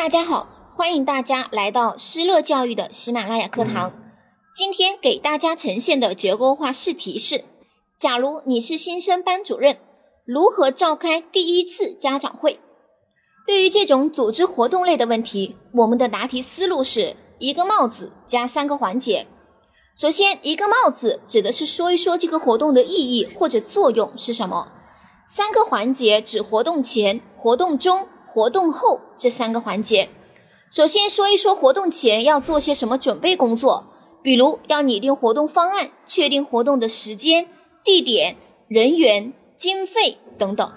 大家好，欢迎大家来到施乐教育的喜马拉雅课堂。今天给大家呈现的结构化试题是：假如你是新生班主任，如何召开第一次家长会？对于这种组织活动类的问题，我们的答题思路是一个帽子加三个环节。首先，一个帽子指的是说一说这个活动的意义或者作用是什么；三个环节指活动前、活动中、活动后这三个环节。首先说一说活动前要做些什么准备工作，比如要拟定活动方案、确定活动的时间、地点、人员、经费等等。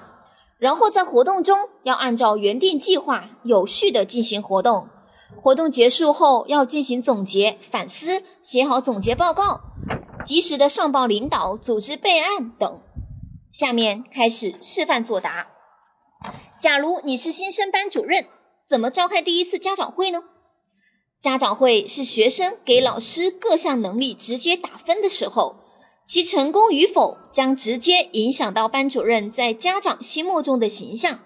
然后在活动中要按照原定计划有序的进行活动。活动结束后要进行总结反思，写好总结报告，及时的上报领导，组织备案等。下面开始示范作答。假如你是新生班主任，怎么召开第一次家长会呢？家长会是学生给老师各项能力直接打分的时候。其成功与否将直接影响到班主任在家长心目中的形象。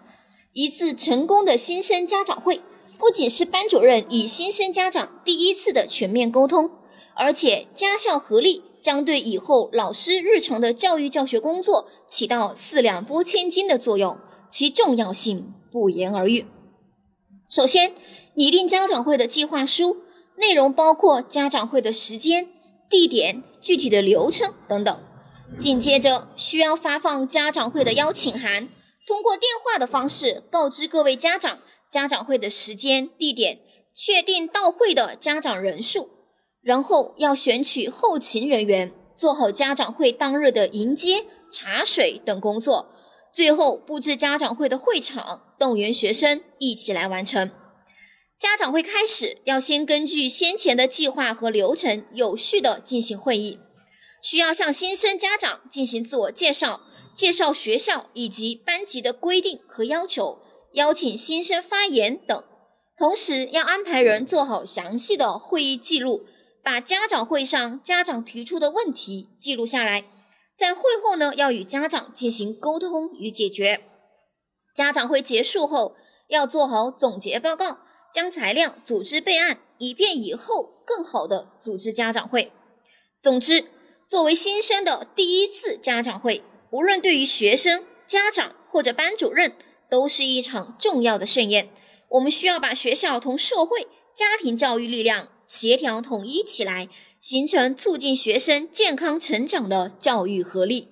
一次成功的新生家长会，不仅是班主任与新生家长第一次的全面沟通，而且家校合力将对以后老师日常的教育教学工作起到四两拨千斤的作用，其重要性不言而喻。首先，拟定家长会的计划书，内容包括家长会的时间。地点、具体的流程等等。紧接着需要发放家长会的邀请函，通过电话的方式告知各位家长家长会的时间、地点，确定到会的家长人数。然后要选取后勤人员，做好家长会当日的迎接、茶水等工作。最后布置家长会的会场，动员学生一起来完成。家长会开始要先根据先前的计划和流程有序的进行会议，需要向新生家长进行自我介绍，介绍学校以及班级的规定和要求，邀请新生发言等。同时要安排人做好详细的会议记录，把家长会上家长提出的问题记录下来，在会后呢要与家长进行沟通与解决。家长会结束后要做好总结报告。将材料组织备案，以便以后更好的组织家长会。总之，作为新生的第一次家长会，无论对于学生、家长或者班主任，都是一场重要的盛宴。我们需要把学校同社会、家庭教育力量协调统一起来，形成促进学生健康成长的教育合力。